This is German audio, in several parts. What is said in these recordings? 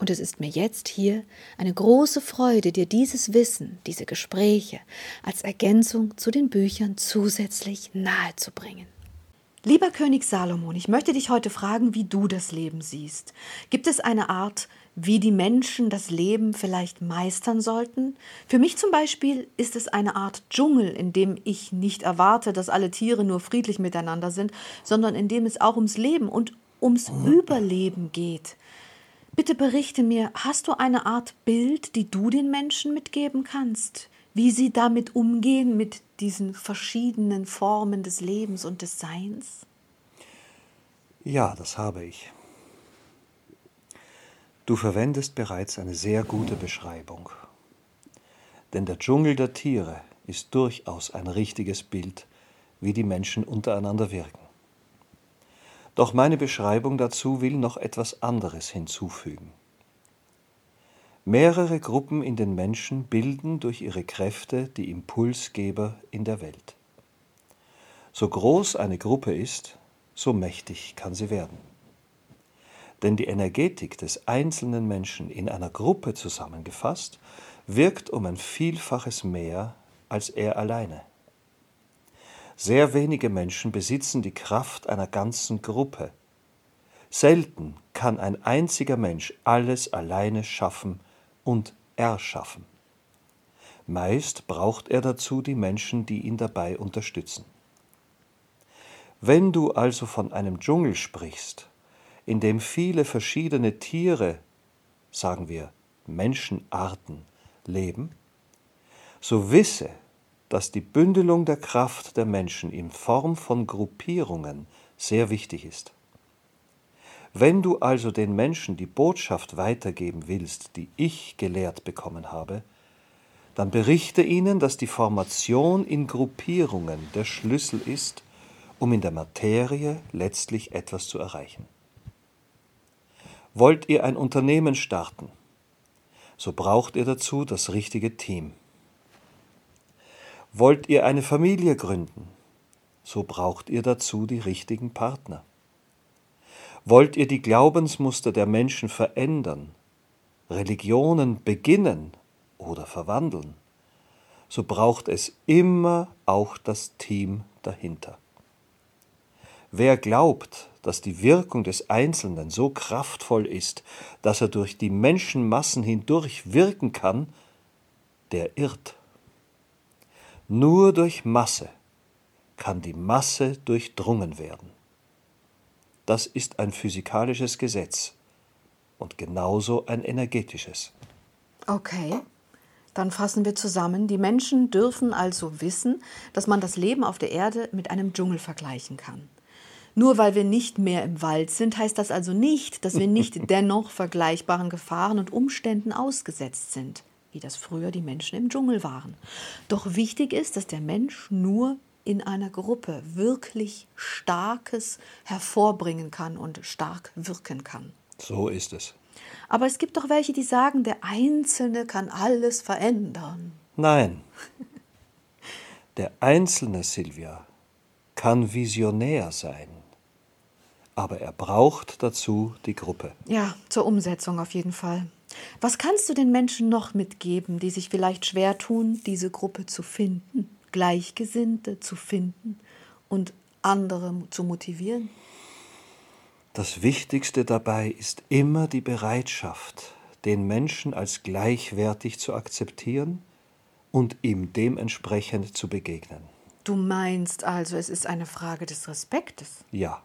Und es ist mir jetzt hier eine große Freude, dir dieses Wissen, diese Gespräche als Ergänzung zu den Büchern zusätzlich nahezubringen. Lieber König Salomon, ich möchte dich heute fragen, wie du das Leben siehst. Gibt es eine Art, wie die Menschen das Leben vielleicht meistern sollten? Für mich zum Beispiel ist es eine Art Dschungel, in dem ich nicht erwarte, dass alle Tiere nur friedlich miteinander sind, sondern in dem es auch ums Leben und ums Überleben geht. Bitte berichte mir, hast du eine Art Bild, die du den Menschen mitgeben kannst? Wie sie damit umgehen mit diesen verschiedenen Formen des Lebens und des Seins? Ja, das habe ich. Du verwendest bereits eine sehr gute Beschreibung. Denn der Dschungel der Tiere ist durchaus ein richtiges Bild, wie die Menschen untereinander wirken. Doch meine Beschreibung dazu will noch etwas anderes hinzufügen. Mehrere Gruppen in den Menschen bilden durch ihre Kräfte die Impulsgeber in der Welt. So groß eine Gruppe ist, so mächtig kann sie werden. Denn die Energetik des einzelnen Menschen in einer Gruppe zusammengefasst wirkt um ein Vielfaches mehr als er alleine. Sehr wenige Menschen besitzen die Kraft einer ganzen Gruppe. Selten kann ein einziger Mensch alles alleine schaffen und erschaffen. Meist braucht er dazu die Menschen, die ihn dabei unterstützen. Wenn du also von einem Dschungel sprichst, in dem viele verschiedene Tiere, sagen wir Menschenarten, leben, so wisse, dass die Bündelung der Kraft der Menschen in Form von Gruppierungen sehr wichtig ist. Wenn du also den Menschen die Botschaft weitergeben willst, die ich gelehrt bekommen habe, dann berichte ihnen, dass die Formation in Gruppierungen der Schlüssel ist, um in der Materie letztlich etwas zu erreichen. Wollt ihr ein Unternehmen starten, so braucht ihr dazu das richtige Team. Wollt ihr eine Familie gründen, so braucht ihr dazu die richtigen Partner. Wollt ihr die Glaubensmuster der Menschen verändern, Religionen beginnen oder verwandeln, so braucht es immer auch das Team dahinter. Wer glaubt, dass die Wirkung des Einzelnen so kraftvoll ist, dass er durch die Menschenmassen hindurch wirken kann, der irrt. Nur durch Masse kann die Masse durchdrungen werden. Das ist ein physikalisches Gesetz und genauso ein energetisches. Okay, dann fassen wir zusammen. Die Menschen dürfen also wissen, dass man das Leben auf der Erde mit einem Dschungel vergleichen kann. Nur weil wir nicht mehr im Wald sind, heißt das also nicht, dass wir nicht dennoch vergleichbaren Gefahren und Umständen ausgesetzt sind wie das früher die Menschen im Dschungel waren. Doch wichtig ist, dass der Mensch nur in einer Gruppe wirklich Starkes hervorbringen kann und stark wirken kann. So ist es. Aber es gibt doch welche, die sagen, der Einzelne kann alles verändern. Nein. Der Einzelne, Silvia, kann visionär sein. Aber er braucht dazu die Gruppe. Ja, zur Umsetzung auf jeden Fall. Was kannst du den Menschen noch mitgeben, die sich vielleicht schwer tun, diese Gruppe zu finden, Gleichgesinnte zu finden und andere zu motivieren? Das Wichtigste dabei ist immer die Bereitschaft, den Menschen als gleichwertig zu akzeptieren und ihm dementsprechend zu begegnen. Du meinst also, es ist eine Frage des Respektes? Ja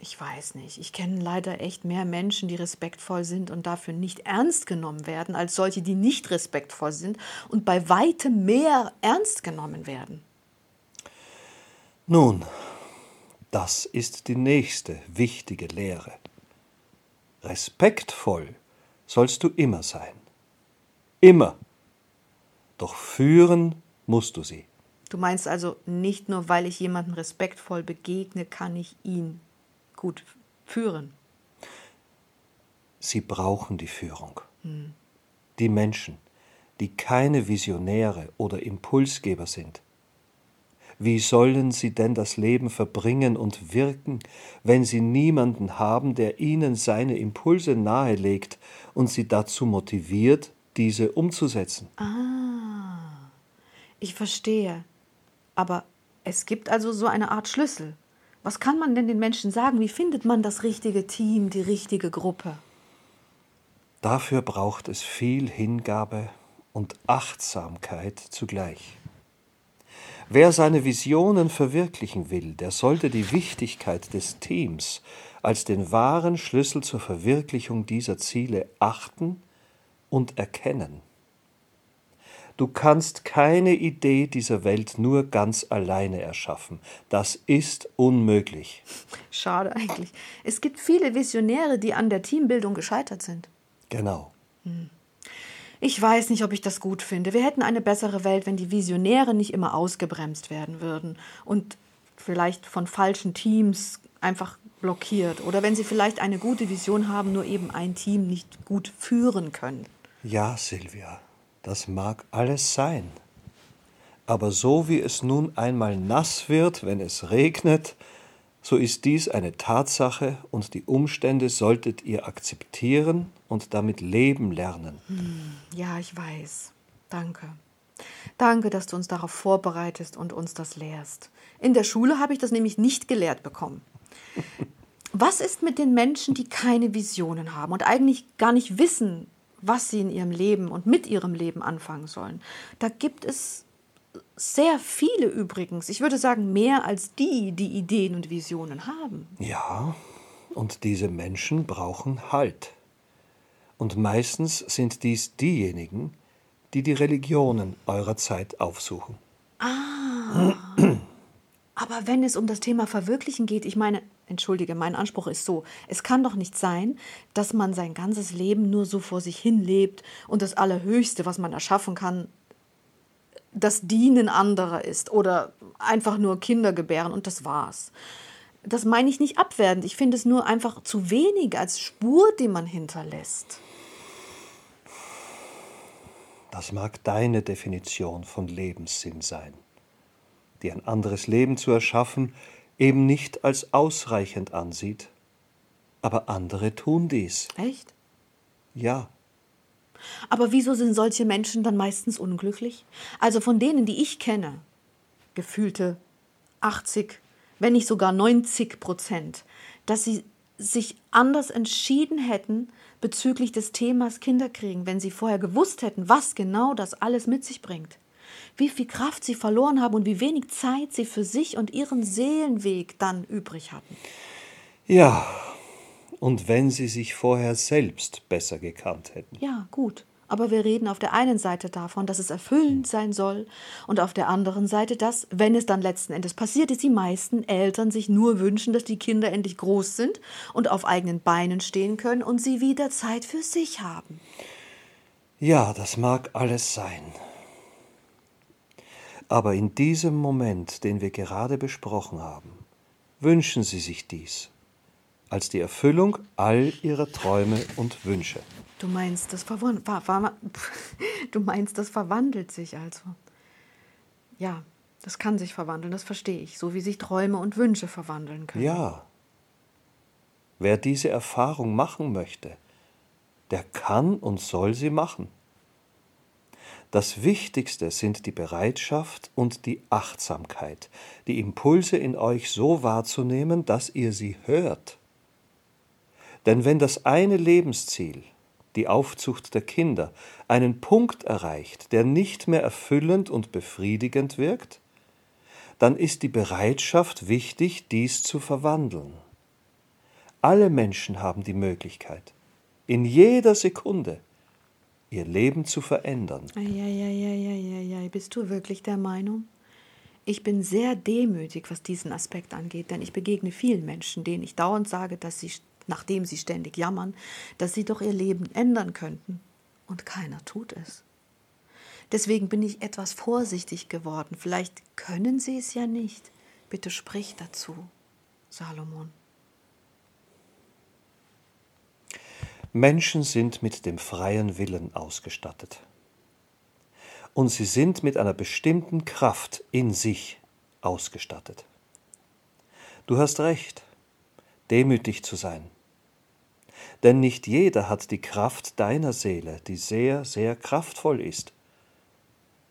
ich weiß nicht, ich kenne leider echt mehr Menschen, die respektvoll sind und dafür nicht ernst genommen werden, als solche, die nicht respektvoll sind und bei weitem mehr ernst genommen werden. Nun, das ist die nächste wichtige Lehre. Respektvoll sollst du immer sein. Immer. Doch führen musst du sie. Du meinst also, nicht nur weil ich jemandem respektvoll begegne, kann ich ihn gut führen. Sie brauchen die Führung. Hm. Die Menschen, die keine Visionäre oder Impulsgeber sind. Wie sollen sie denn das Leben verbringen und wirken, wenn sie niemanden haben, der ihnen seine Impulse nahelegt und sie dazu motiviert, diese umzusetzen? Ah, ich verstehe. Aber es gibt also so eine Art Schlüssel. Was kann man denn den Menschen sagen? Wie findet man das richtige Team, die richtige Gruppe? Dafür braucht es viel Hingabe und Achtsamkeit zugleich. Wer seine Visionen verwirklichen will, der sollte die Wichtigkeit des Teams als den wahren Schlüssel zur Verwirklichung dieser Ziele achten und erkennen. Du kannst keine Idee dieser Welt nur ganz alleine erschaffen. Das ist unmöglich. Schade eigentlich. Es gibt viele Visionäre, die an der Teambildung gescheitert sind. Genau. Hm. Ich weiß nicht, ob ich das gut finde. Wir hätten eine bessere Welt, wenn die Visionäre nicht immer ausgebremst werden würden und vielleicht von falschen Teams einfach blockiert oder wenn sie vielleicht eine gute Vision haben, nur eben ein Team nicht gut führen können. Ja, Silvia, das mag alles sein. Aber so wie es nun einmal nass wird, wenn es regnet, so ist dies eine Tatsache und die Umstände solltet ihr akzeptieren und damit leben lernen. Hm, ja, ich weiß. Danke. Danke, dass du uns darauf vorbereitest und uns das lehrst. In der Schule habe ich das nämlich nicht gelehrt bekommen. Was ist mit den Menschen, die keine Visionen haben und eigentlich gar nicht wissen, was sie in ihrem Leben und mit ihrem Leben anfangen sollen? Da gibt es sehr viele übrigens. Ich würde sagen, mehr als die, die Ideen und Visionen haben. Ja, und diese Menschen brauchen Halt. Und meistens sind dies diejenigen, die die Religionen eurer Zeit aufsuchen. Ah. Aber wenn es um das Thema Verwirklichen geht, ich meine, entschuldige, mein Anspruch ist so, es kann doch nicht sein, dass man sein ganzes Leben nur so vor sich hin lebt und das Allerhöchste, was man erschaffen kann, das Dienen anderer ist oder einfach nur Kinder gebären und das war's. Das meine ich nicht abwertend, ich finde es nur einfach zu wenig als Spur, die man hinterlässt. Das mag deine Definition von Lebenssinn sein, die ein anderes Leben zu erschaffen eben nicht als ausreichend ansieht. Aber andere tun dies. Echt? Ja. Aber wieso sind solche Menschen dann meistens unglücklich? Also von denen, die ich kenne, gefühlte 80, wenn nicht sogar 90 Prozent, dass sie sich anders entschieden hätten bezüglich des Themas Kinderkriegen, wenn sie vorher gewusst hätten, was genau das alles mit sich bringt. Wie viel Kraft sie verloren haben und wie wenig Zeit sie für sich und ihren Seelenweg dann übrig hatten. Ja, und wenn sie sich vorher selbst besser gekannt hätten. Ja, gut. Aber wir reden auf der einen Seite davon, dass es erfüllend sein soll und auf der anderen Seite, dass, wenn es dann letzten Endes passiert ist, die meisten Eltern sich nur wünschen, dass die Kinder endlich groß sind und auf eigenen Beinen stehen können und sie wieder Zeit für sich haben. Ja, das mag alles sein. Aber in diesem Moment, den wir gerade besprochen haben, wünschen Sie sich dies als die Erfüllung all ihrer Träume und Wünsche. Du meinst, das, verwand du meinst, das verwandelt sich also. Ja, das kann sich verwandeln, das verstehe ich, so wie sich Träume und Wünsche verwandeln können. Ja. Wer diese Erfahrung machen möchte, der kann und soll sie machen. Das Wichtigste sind die Bereitschaft und die Achtsamkeit, die Impulse in euch so wahrzunehmen, dass ihr sie hört denn wenn das eine Lebensziel, die Aufzucht der Kinder, einen Punkt erreicht, der nicht mehr erfüllend und befriedigend wirkt, dann ist die Bereitschaft wichtig, dies zu verwandeln. Alle Menschen haben die Möglichkeit, in jeder Sekunde ihr Leben zu verändern. Eieieiei, bist du wirklich der Meinung? Ich bin sehr demütig, was diesen Aspekt angeht, denn ich begegne vielen Menschen, denen ich dauernd sage, dass sie nachdem sie ständig jammern, dass sie doch ihr Leben ändern könnten. Und keiner tut es. Deswegen bin ich etwas vorsichtig geworden. Vielleicht können Sie es ja nicht. Bitte sprich dazu, Salomon. Menschen sind mit dem freien Willen ausgestattet. Und sie sind mit einer bestimmten Kraft in sich ausgestattet. Du hast recht, demütig zu sein. Denn nicht jeder hat die Kraft deiner Seele, die sehr, sehr kraftvoll ist.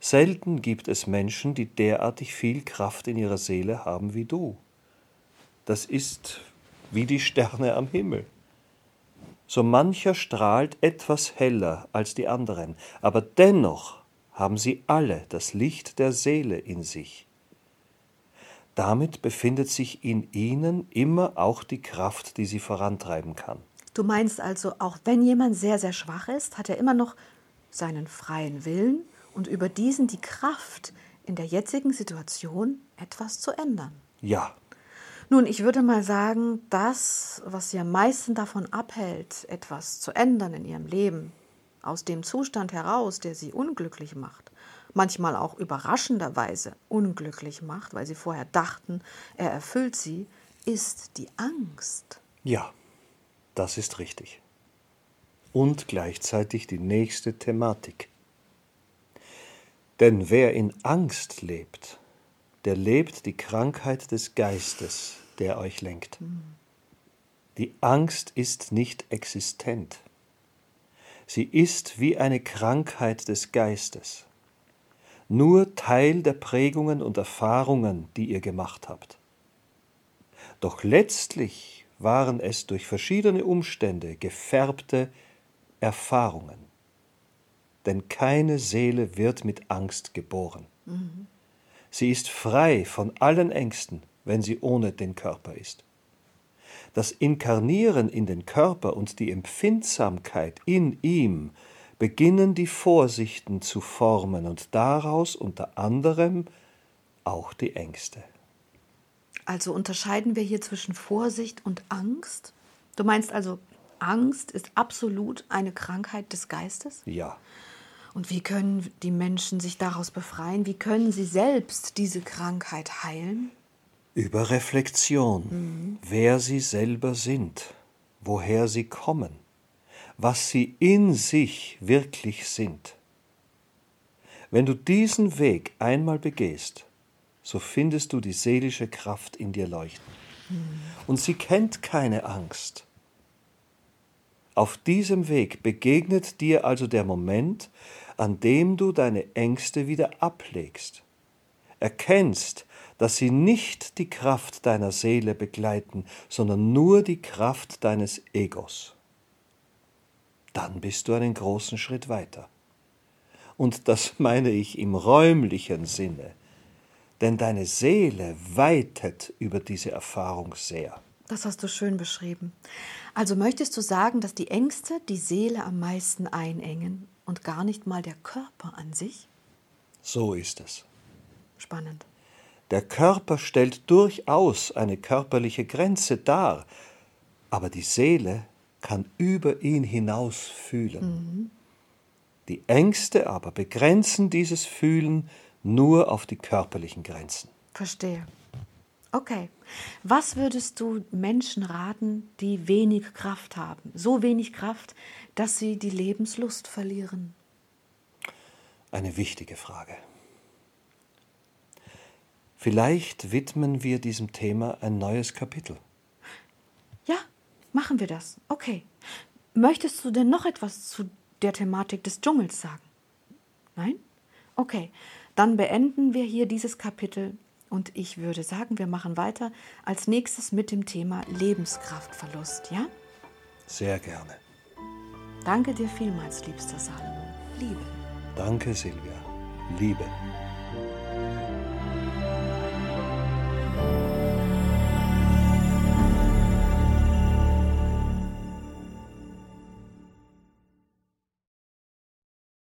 Selten gibt es Menschen, die derartig viel Kraft in ihrer Seele haben wie du. Das ist wie die Sterne am Himmel. So mancher strahlt etwas heller als die anderen, aber dennoch haben sie alle das Licht der Seele in sich. Damit befindet sich in ihnen immer auch die Kraft, die sie vorantreiben kann. Du meinst also, auch wenn jemand sehr, sehr schwach ist, hat er immer noch seinen freien Willen und über diesen die Kraft, in der jetzigen Situation etwas zu ändern. Ja. Nun, ich würde mal sagen, das, was sie am meisten davon abhält, etwas zu ändern in ihrem Leben, aus dem Zustand heraus, der sie unglücklich macht, manchmal auch überraschenderweise unglücklich macht, weil sie vorher dachten, er erfüllt sie, ist die Angst. Ja, das ist richtig. Und gleichzeitig die nächste Thematik. Denn wer in Angst lebt, der lebt die Krankheit des Geistes, der euch lenkt. Die Angst ist nicht existent. Sie ist wie eine Krankheit des Geistes nur Teil der Prägungen und Erfahrungen, die ihr gemacht habt. Doch letztlich waren es durch verschiedene Umstände gefärbte Erfahrungen. Denn keine Seele wird mit Angst geboren. Mhm. Sie ist frei von allen Ängsten, wenn sie ohne den Körper ist. Das Inkarnieren in den Körper und die Empfindsamkeit in ihm beginnen die Vorsichten zu formen und daraus unter anderem auch die Ängste. Also unterscheiden wir hier zwischen Vorsicht und Angst? Du meinst also, Angst ist absolut eine Krankheit des Geistes? Ja. Und wie können die Menschen sich daraus befreien? Wie können sie selbst diese Krankheit heilen? Über Reflexion, mhm. wer sie selber sind, woher sie kommen was sie in sich wirklich sind. Wenn du diesen Weg einmal begehst, so findest du die seelische Kraft in dir leuchten. Und sie kennt keine Angst. Auf diesem Weg begegnet dir also der Moment, an dem du deine Ängste wieder ablegst, erkennst, dass sie nicht die Kraft deiner Seele begleiten, sondern nur die Kraft deines Egos dann bist du einen großen Schritt weiter. Und das meine ich im räumlichen Sinne, denn deine Seele weitet über diese Erfahrung sehr. Das hast du schön beschrieben. Also möchtest du sagen, dass die Ängste die Seele am meisten einengen und gar nicht mal der Körper an sich? So ist es. Spannend. Der Körper stellt durchaus eine körperliche Grenze dar, aber die Seele kann über ihn hinaus fühlen. Mhm. Die Ängste aber begrenzen dieses Fühlen nur auf die körperlichen Grenzen. Verstehe. Okay. Was würdest du Menschen raten, die wenig Kraft haben? So wenig Kraft, dass sie die Lebenslust verlieren? Eine wichtige Frage. Vielleicht widmen wir diesem Thema ein neues Kapitel. Machen wir das. Okay. Möchtest du denn noch etwas zu der Thematik des Dschungels sagen? Nein? Okay. Dann beenden wir hier dieses Kapitel und ich würde sagen, wir machen weiter als nächstes mit dem Thema Lebenskraftverlust, ja? Sehr gerne. Danke dir vielmals, liebster Salomon. Liebe. Danke, Silvia. Liebe.